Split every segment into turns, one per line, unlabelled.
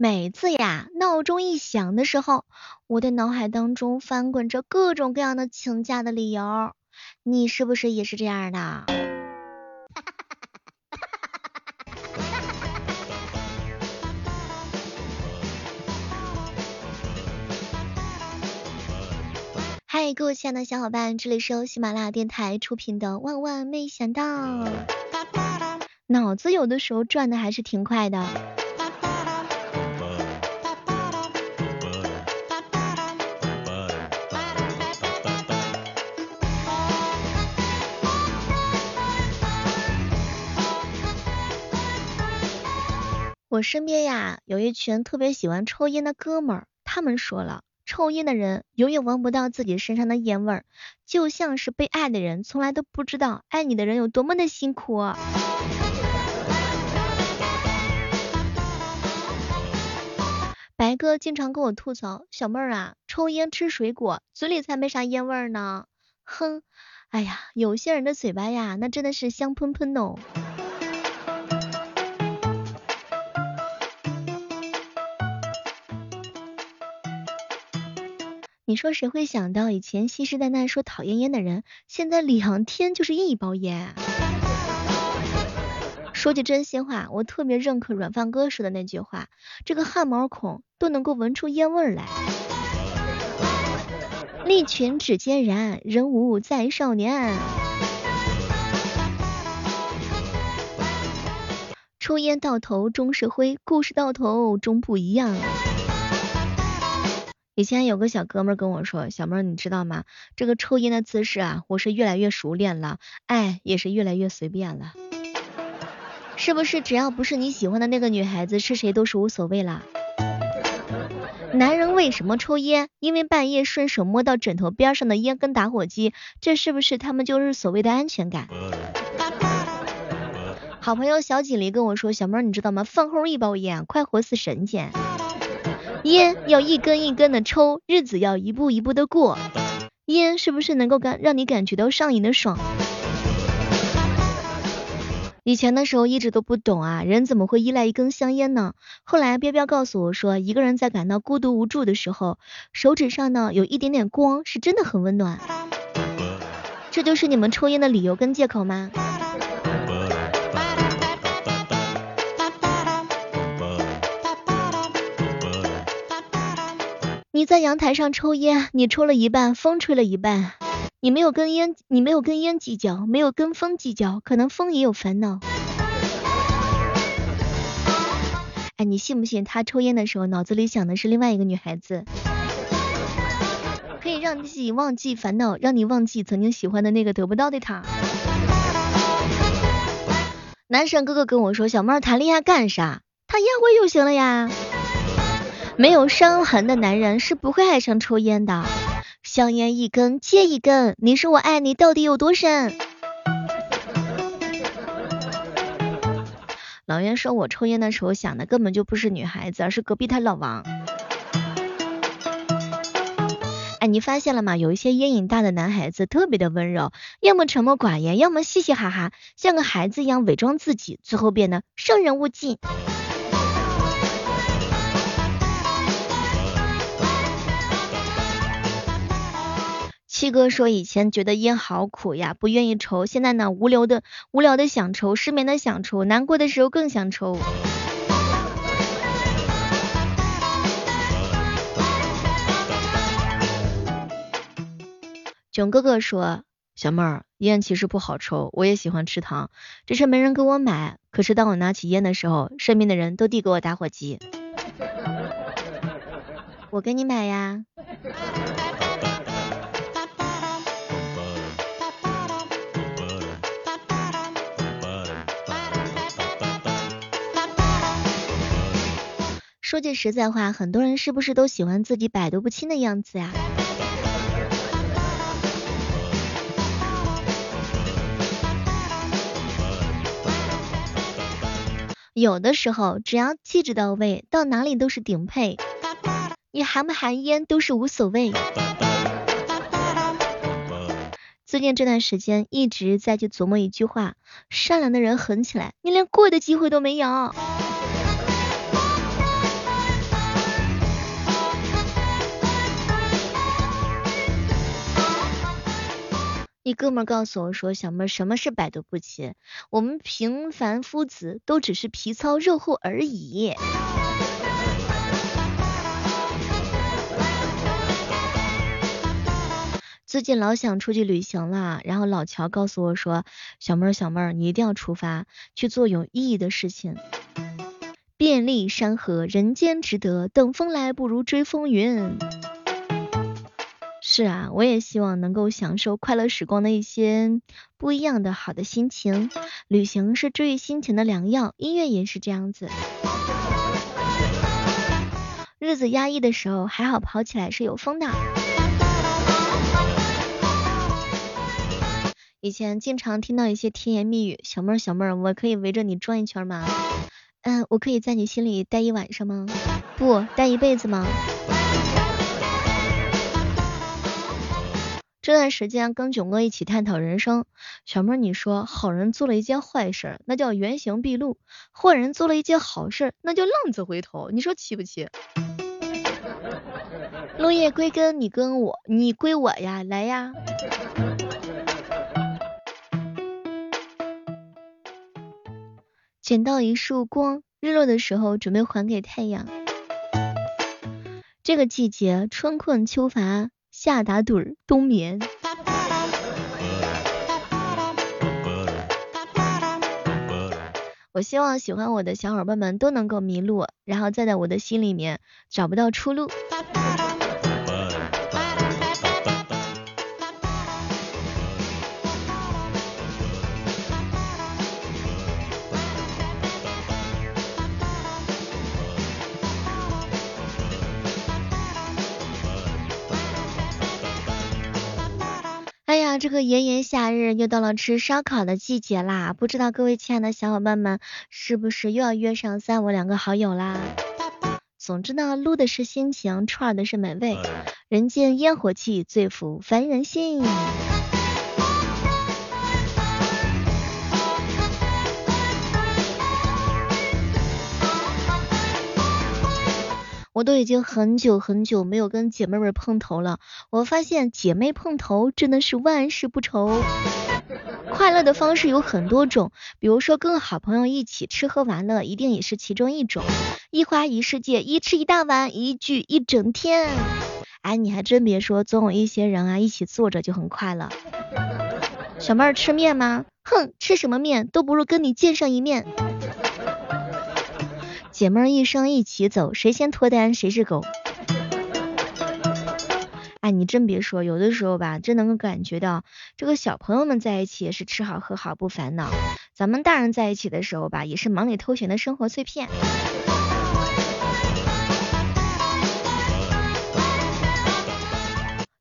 每次呀，闹钟一响的时候，我的脑海当中翻滚着各种各样的请假的理由。你是不是也是这样的？哈哈哈哈哈哈嗨，各位亲爱的小伙伴，这里是由喜马拉雅电台出品的《万万没想到》。脑子有的时候转的还是挺快的。我身边呀有一群特别喜欢抽烟的哥们儿，他们说了，抽烟的人永远闻不到自己身上的烟味儿，就像是被爱的人从来都不知道爱你的人有多么的辛苦。白哥经常跟我吐槽，小妹儿啊，抽烟吃水果，嘴里才没啥烟味儿呢。哼，哎呀，有些人的嘴巴呀，那真的是香喷喷的。你说谁会想到以前信誓旦旦说讨厌烟的人，现在两天就是一包烟？说句真心话，我特别认可软饭哥说的那句话，这个汗毛孔都能够闻出烟味来。利群指尖燃，人无再少年。抽烟到头终是灰，故事到头终不一样。以前有个小哥们跟我说，小妹你知道吗？这个抽烟的姿势啊，我是越来越熟练了，爱也是越来越随便了。是不是只要不是你喜欢的那个女孩子，是谁都是无所谓啦？男人为什么抽烟？因为半夜顺手摸到枕头边上的烟跟打火机，这是不是他们就是所谓的安全感？好朋友小锦鲤跟我说，小妹你知道吗？饭后一包烟，快活似神仙。烟要一根一根的抽，日子要一步一步的过。烟是不是能够感让你感觉到上瘾的爽？以前的时候一直都不懂啊，人怎么会依赖一根香烟呢？后来彪彪告诉我说，一个人在感到孤独无助的时候，手指上呢有一点点光，是真的很温暖。这就是你们抽烟的理由跟借口吗？你在阳台上抽烟，你抽了一半，风吹了一半，你没有跟烟，你没有跟烟计较，没有跟风计较，可能风也有烦恼。哎，你信不信他抽烟的时候脑子里想的是另外一个女孩子，可以让自己忘记烦恼，让你忘记曾经喜欢的那个得不到的他。男神哥哥跟我说，小妹谈恋爱干啥？他烟灰就行了呀。没有伤痕的男人是不会爱上抽烟的，香烟一根接一根，你说我爱你到底有多深？老袁说，我抽烟的时候想的根本就不是女孩子，而是隔壁他老王。哎，你发现了吗？有一些烟瘾大的男孩子特别的温柔，要么沉默寡言，要么嘻嘻哈哈，像个孩子一样伪装自己，最后变得生人勿近。七哥说以前觉得烟好苦呀，不愿意抽。现在呢，无聊的无聊的想抽，失眠的想抽，难过的时候更想抽。囧哥哥说，小妹儿，烟其实不好抽，我也喜欢吃糖，只是没人给我买。可是当我拿起烟的时候，身边的人都递给我打火机。我给你买呀。说句实在话，很多人是不是都喜欢自己百毒不侵的样子呀？有的时候，只要气质到位，到哪里都是顶配。你含不含烟都是无所谓。最近这段时间一直在去琢磨一句话：善良的人狠起来，你连跪的机会都没有。一哥们告诉我说，小妹什么是百毒不侵？我们平凡夫子都只是皮糙肉厚而已。最近老想出去旅行啦，然后老乔告诉我说，小妹儿小妹儿，你一定要出发去做有意义的事情。遍历山河，人间值得，等风来不如追风云。是啊，我也希望能够享受快乐时光的一些不一样的好的心情。旅行是治愈心情的良药，音乐也是这样子。日子压抑的时候，还好跑起来是有风的。以前经常听到一些甜言蜜语，小妹儿小妹儿，我可以围着你转一圈吗？嗯，我可以在你心里待一晚上吗？不，待一辈子吗？这段时间跟囧哥一起探讨人生，小妹儿你说，好人做了一件坏事，那叫原形毕露；坏人做了一件好事，那叫浪子回头。你说气不气？落叶归根，你跟我，你归我呀，来呀！捡到一束光，日落的时候准备还给太阳。这个季节，春困秋乏，夏打盹儿，冬眠。我希望喜欢我的小伙伴们都能够迷路，然后再在我的心里面找不到出路。这个炎炎夏日又到了吃烧烤的季节啦，不知道各位亲爱的小伙伴们是不是又要约上三五两个好友啦？总之呢，撸的是心情，串的是美味，人间烟火气最抚凡人心。我都已经很久很久没有跟姐妹们碰头了，我发现姐妹碰头真的是万事不愁。快乐的方式有很多种，比如说跟好朋友一起吃喝玩乐，一定也是其中一种。一花一世界，一吃一大碗，一聚一整天。哎，你还真别说，总有一些人啊，一起坐着就很快乐。小妹儿吃面吗？哼，吃什么面都不如跟你见上一面。姐妹一生一起走，谁先脱单谁是狗。哎，你真别说，有的时候吧，真能够感觉到，这个小朋友们在一起也是吃好喝好不烦恼，咱们大人在一起的时候吧，也是忙里偷闲的生活碎片。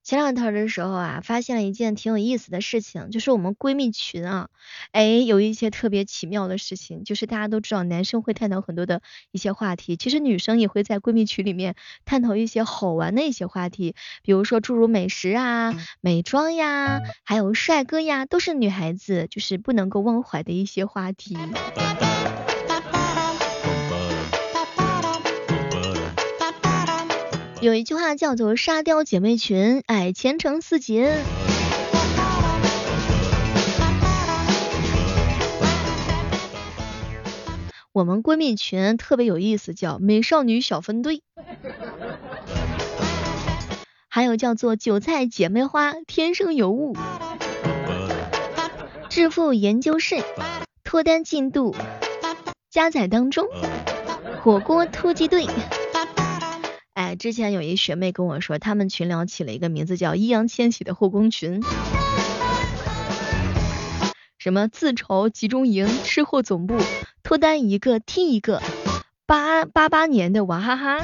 前两天的时候啊，发现了一件挺有意思的事情，就是我们闺蜜群啊，哎，有一些特别奇妙的事情，就是大家都知道，男生会探讨很多的一些话题，其实女生也会在闺蜜群里面探讨一些好玩的一些话题，比如说诸如美食啊、美妆呀，还有帅哥呀，都是女孩子就是不能够忘怀的一些话题。有一句话叫做“沙雕姐妹群”，哎，前程似锦。我们闺蜜群特别有意思，叫“美少女小分队”，还有叫做“韭菜姐妹花”，天生尤物，致富研究室，脱单进度加载当中，火锅突击队。之前有一学妹跟我说，他们群聊起了一个名字叫“易烊千玺的后宫群”，什么自嘲集中营、吃货总部、脱单一个踢一个，八八八年的娃哈哈，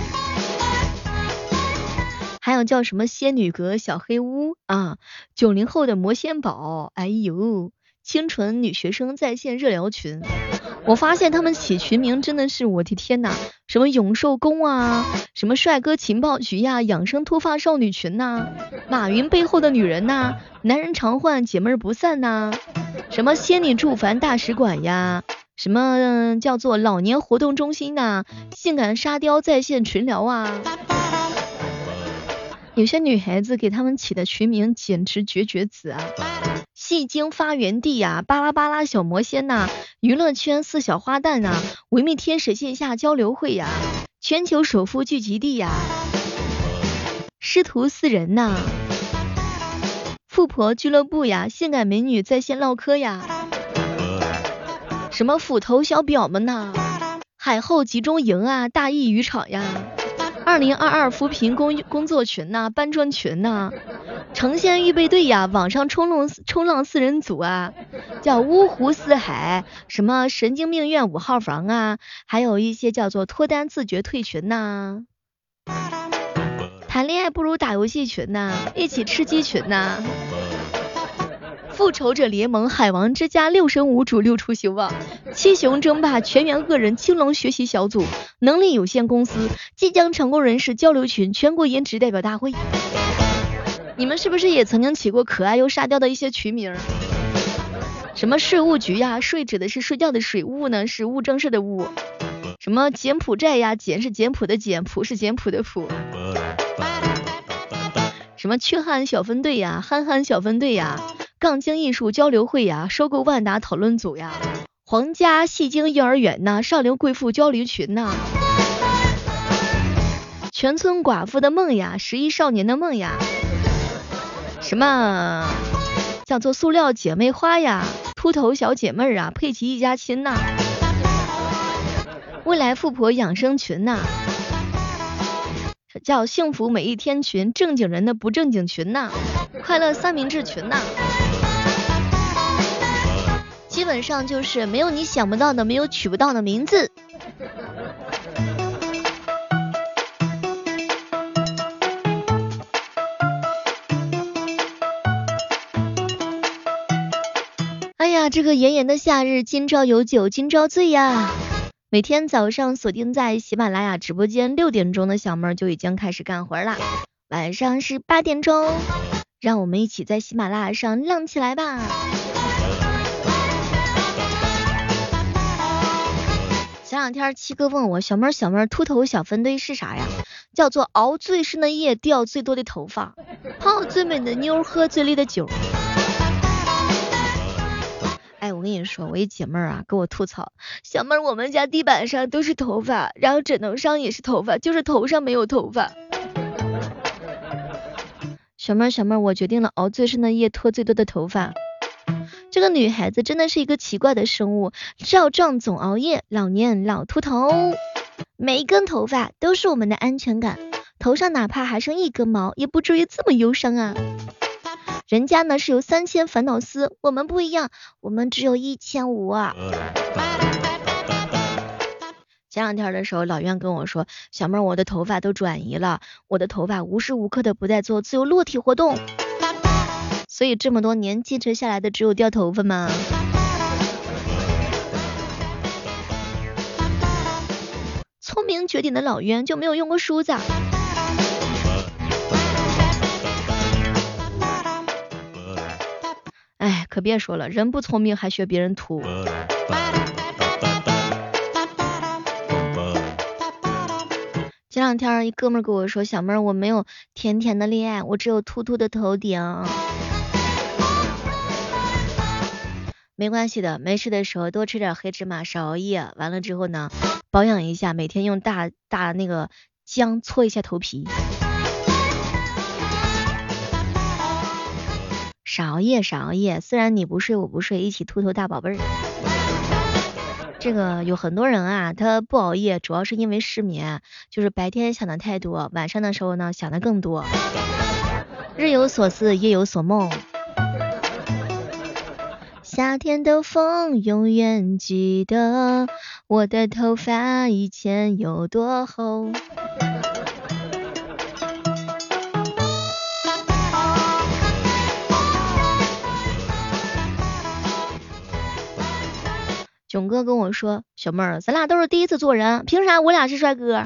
还有叫什么仙女阁小黑屋啊，九零后的魔仙堡，哎呦，清纯女学生在线热聊群。我发现他们起群名真的是我的天呐，什么永寿宫啊，什么帅哥情报局呀，养生脱发少女群呐，马云背后的女人呐，男人常换姐妹不散呐，什么仙女住凡大使馆呀，什么叫做老年活动中心呐，性感沙雕在线群聊啊，有些女孩子给他们起的群名简直绝绝子啊，戏精发源地呀，巴拉巴拉小魔仙呐，娱乐圈四小花旦呐，维密天使线下交流会呀，全球首富聚集地呀，师徒四人呐，富婆俱乐部呀，性感美女在线唠嗑呀，什么斧头小婊们呐，海后集中营啊，大义渔场呀。二零二二扶贫工工作群呐，搬砖群呐，成仙预备队呀，网上冲浪冲浪四人组啊，叫乌湖四海，什么神经病院五号房啊，还有一些叫做脱单自觉退群呐，谈恋爱不如打游戏群呐，一起吃鸡群呐。复仇者联盟、海王之家、六神无主、六出修啊！七雄争霸、全员恶人、青龙学习小组、能力有限公司、即将成功人士交流群、全国颜值代表大会。你们是不是也曾经起过可爱又沙雕的一些群名？什么税务局呀？税指的是睡觉的税，务呢是务正式的务。什么柬埔寨呀？柬是简朴的简，朴是简朴的朴。什么缺憾小分队呀？憨憨小分队呀？杠精艺术交流会呀，收购万达讨论组呀，皇家戏精幼儿园呐，上流贵妇交流群呐，全村寡妇的梦呀，十一少年的梦呀，什么叫做塑料姐妹花呀，秃头小姐妹儿啊，佩奇一家亲呐，未来富婆养生群呐，叫幸福每一天群，正经人的不正经群呐，快乐三明治群呐。基本上就是没有你想不到的，没有取不到的名字。哎呀，这个炎炎的夏日，今朝有酒今朝醉呀！每天早上锁定在喜马拉雅直播间，六点钟的小妹儿就已经开始干活啦。晚上是八点钟，让我们一起在喜马拉雅上浪起来吧！前两天七哥问我小妹儿小妹儿秃头小分队是啥呀？叫做熬最深的夜，掉最多的头发，泡最美的妞，喝最烈的酒。哎，我跟你说，我一姐妹儿啊，给我吐槽，小妹儿我们家地板上都是头发，然后枕头上也是头发，就是头上没有头发。小妹儿小妹儿，我决定了，熬最深的夜，脱最多的头发。这个女孩子真的是一个奇怪的生物，少壮总熬夜，老年老秃头，每一根头发都是我们的安全感，头上哪怕还剩一根毛，也不至于这么忧伤啊。人家呢是有三千烦恼丝，我们不一样，我们只有一千五啊。前两天的时候，老院跟我说，小妹，我的头发都转移了，我的头发无时无刻的不在做自由落体活动。所以这么多年坚持下来的只有掉头发吗？聪明绝顶的老冤就没有用过梳子？哎，可别说了，人不聪明还学别人秃。前两天一哥们跟我说，小妹儿我没有甜甜的恋爱，我只有秃秃的头顶。没关系的，没事的时候多吃点黑芝麻，少熬夜。完了之后呢，保养一下，每天用大大那个姜搓一下头皮。少熬夜，少熬夜。虽然你不睡，我不睡，一起秃头大宝贝儿。这个有很多人啊，他不熬夜，主要是因为失眠，就是白天想的太多，晚上的时候呢想的更多。日有所思，夜有所梦。夏天的风，永远记得我的头发以前有多厚。囧哥跟我说，小妹儿，咱俩都是第一次做人，凭啥我俩是帅哥？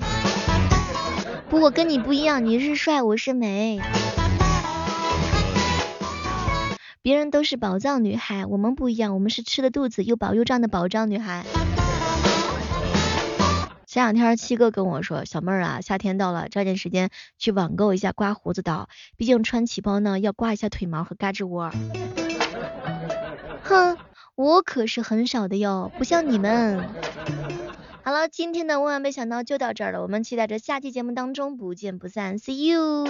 不过跟你不一样，你是帅，我是美。别人都是宝藏女孩，我们不一样，我们是吃的肚子又饱又胀的宝藏女孩。前两天七哥跟我说，小妹儿啊，夏天到了，抓紧时间去网购一下刮胡子刀，毕竟穿旗袍呢要刮一下腿毛和嘎吱窝。哼，我可是很少的哟，不像你们。好了，今天的万万没想到就到这儿了，我们期待着下期节目当中不见不散，See you。